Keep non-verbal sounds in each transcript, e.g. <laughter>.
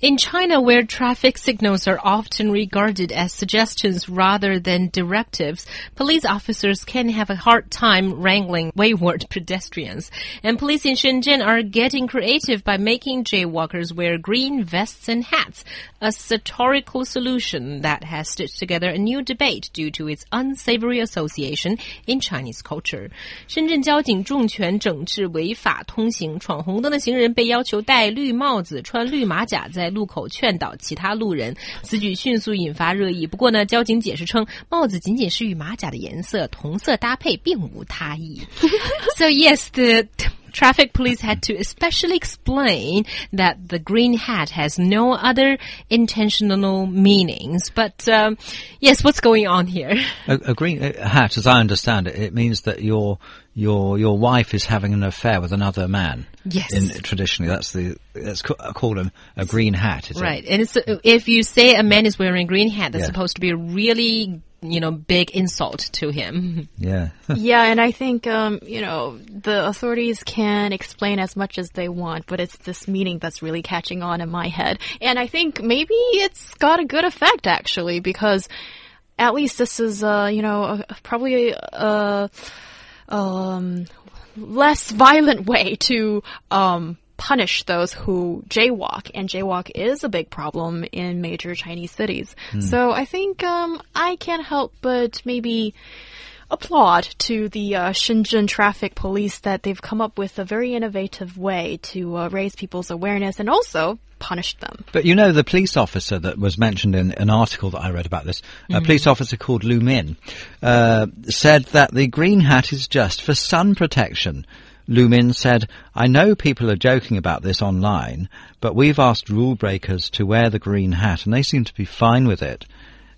In China, where traffic signals are often regarded as suggestions rather than directives, police officers can have a hard time wrangling wayward <laughs> pedestrians. And police in Shenzhen are getting creative by making jaywalkers wear green vests and hats, a satirical solution that has stitched together a new debate due to its unsavory association in Chinese culture. 深圳交警重拳整治违法通行，闯红灯的行人被要求戴绿帽子、穿绿马甲，在 路口劝导其他路人。此举迅速引发热议。不过呢，交警解释称，帽子仅仅是与马甲的颜色同色搭配，并无他意。<laughs> so yes, the traffic police had to especially explain that the green hat has no other intentional meanings. But um, yes, what's going on here? A, a green uh, hat, as I understand it, it means that your your your wife is having an affair with another man. Yes. In, traditionally, that's the that's ca- called a, a green hat. Is Right, and it's, if you say a man is wearing a green hat, that's Yeah. supposed to be a really you know big insult to him. <laughs> Yeah. <laughs> yeah, and I think um, you know the authorities can explain as much as they want, but it's this meaning that's really catching on in my head, and I think maybe it's got a good effect actually because at least this is uh, you know a, probably a, um, less violent <laughs> way to um, punish those who jaywalk, and jaywalk is a big problem in major Chinese cities. So I think um, I can't help but maybe applaud to the uh, Shenzhen traffic police that they've come up with a very innovative way to uh, raise people's awareness and also punish them. But you know, the police officer that was mentioned in an article that I read about this, a police officer called Lu Min, uh, said that the green hat is just for sun protection. Lu Min said, I know people are joking about this online, but we've asked rule breakers to wear the green hat and they seem to be fine with it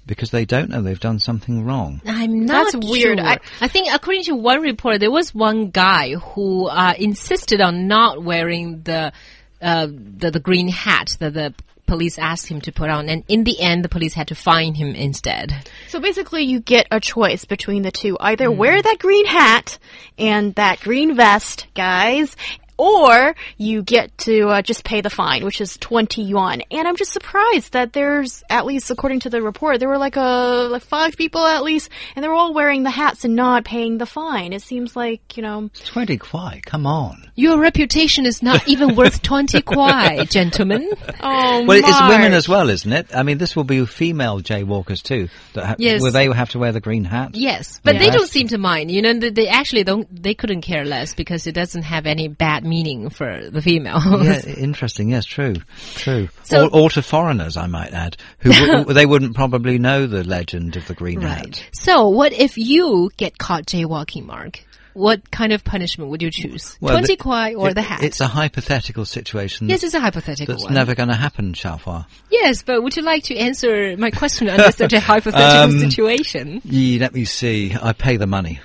because they don't know they've done something wrong. I'm not That's weird. sure. I- I think according to one report, there was one guy who uh, insisted on not wearing the uh, the, the green hat that the police asked him to put on, and in the end, the police had to fine him instead. So basically, you get a choice between the two. Either wear mm. that green hat and that green vest, guys, or you get to uh, just pay the fine, which is 20 yuan. And I'm just surprised that there's, at least according to the report, there were like a, like five people at least, and they were all wearing the hats and not paying the fine. It seems like, you know, 20 kuai, come on. Your reputation is not even <laughs> worth twenty kuai, gentlemen. <laughs> oh, Well, it's women as well, isn't it? I mean, this will be female jaywalkers too. That ha- Yes. Will they have to wear the green hat? Yes, but they don't seem to mind. You know, they, they actually don't. They couldn't care less because it doesn't have any bad meaning for the female. yeah, <laughs> interesting. Yes, true, true. So- or, or to foreigners, I might add, who <laughs> w- they wouldn't probably know the legend of the green hat. So, what if you get caught jaywalking, Mark? What kind of punishment would you choose? Well, 20 the- kuai or it- the hat? It's a hypothetical situation. yes, it's a hypothetical that's one. never going to happen, Xiaohua. Yes, but would you like to answer my question under such a <laughs> hypothetical Um, situation? Ye, let me see. I pay the money.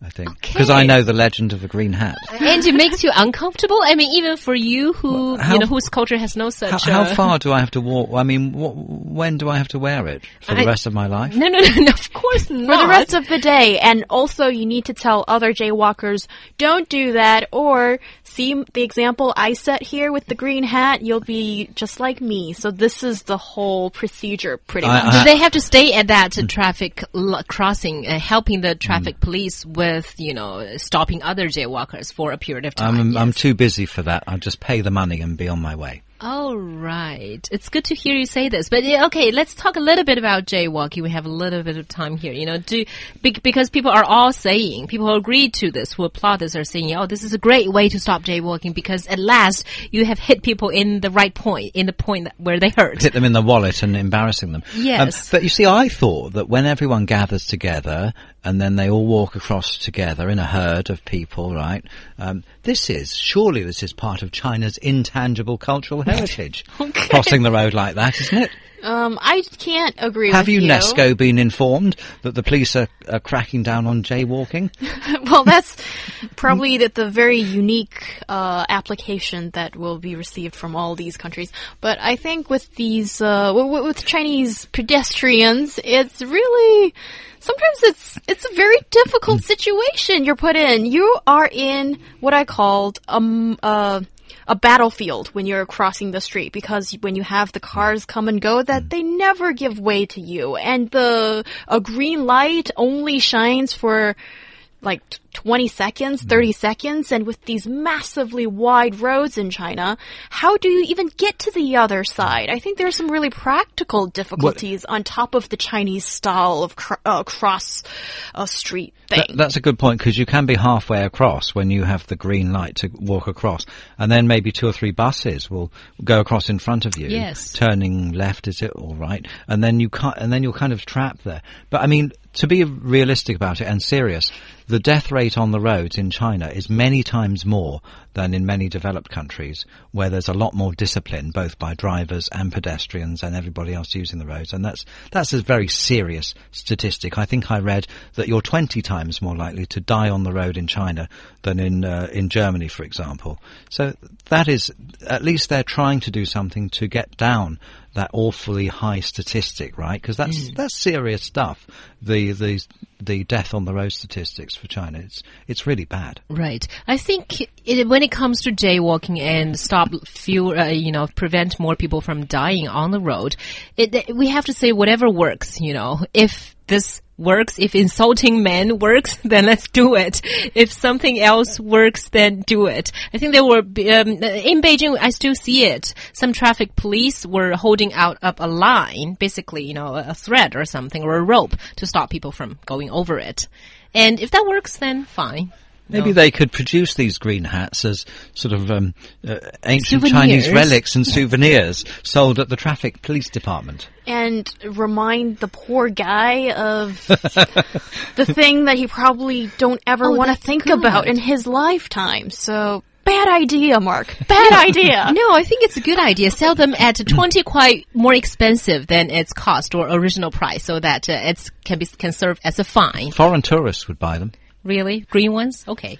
I think Okay. because I know the legend of the green hat. <laughs> And it makes you uncomfortable? I mean, even for you who, how- you know, whose culture has no such... How, how uh, far do I have to walk? I mean, wh- when do I have to wear it for the rest of my life? No, no, <laughs> no, no, of course not. for the rest of the day. And also, you need to tell other jaywalkers, don't do that. Or see the example I set here with the green hat. You'll be just like me. So this is the whole procedure, pretty I- much. Do they have to stay at that traffic l- crossing, uh, helping the traffic police with, you know, stopping other jaywalkers for a period of time? I'm, I'm too busy for that. I'll just pay the money and be on my way. All right. It's good to hear you say this. But yeah, okay, let's talk a little bit about jaywalking. We have a little bit of time here. You know, do be, because people are all saying, people who agree to this, who applaud this, are saying, "Oh, this is a great way to stop jaywalking because at last you have hit people in the right point, in the point that, where they hurt." hit them in the wallet and embarrassing them. Yes. Um, but you see, I thought that when everyone gathers together and then they all walk across together in a herd of people, right? Um, this is surely this is part of China's intangible cultural heritage. <laughs> Crossing the road like that, isn't it? Um, I can't agree Have with UNESCO been informed that the police are, are cracking down on jaywalking? <laughs> well, that's probably the, the very unique uh, application that will be received from all these countries. But I think with these, uh, w- with Chinese pedestrians, it's really sometimes it's it's a very difficult situation you're put in. You are in what I called um uh a battlefield when you're crossing the street because when you have the cars come and go that they never give way to you. And the a green light only shines for like 20 seconds, 30 seconds, and with these massively wide roads in China, how do you even get to the other side? I think there are some really practical difficulties on top of the Chinese style of cr uh, cross uh, street thing. That, that's a good point because you can be halfway across when you have the green light to walk across, and then maybe two or three buses will go across in front of you, Yes. turning left, is it all right? And then you can't, and then you're kind of trapped there. But I mean, to be realistic about it and serious, the death rate on the roads in China is many times more than in many developed countries where there's a lot more discipline both by drivers and pedestrians and everybody else using the roads and that's that's a very serious statistic. I think I read that you're 20 times more likely to die on the road in China than in uh, in Germany for example. So that is at least they're trying to do something to get down that awfully high statistic, right? Because that's that's serious stuff. The the the death on the road statistics for China, it's it's really bad. Right. I think it, when it comes to jaywalking and stop few, uh, you know, prevent more people from dying on the road, it, we have to say whatever works. You know, if this works, if insulting men works, <laughs> then let's do it. If something else works, then do it. I think there were um, in Beijing. I still see it. Some traffic police were holding out up a line, basically, you know, a thread or something or a rope to stop people from going over it. And if that works, then fine. Maybe No. they could produce these green hats as sort of um, uh, ancient Souvenirs. Chinese relics and <laughs> souvenirs sold at the traffic police department. and remind the poor guy of <laughs> the thing that he probably don't ever Oh, want to think good. about in his lifetime. So bad idea, Mark. Bad <laughs> idea. No, I think it's a good idea. Sell them at <coughs> 20 quite more expensive than its cost or original price so that uh, it can be can serve as a fine. Foreign tourists would buy them. Really? Green ones? Okay.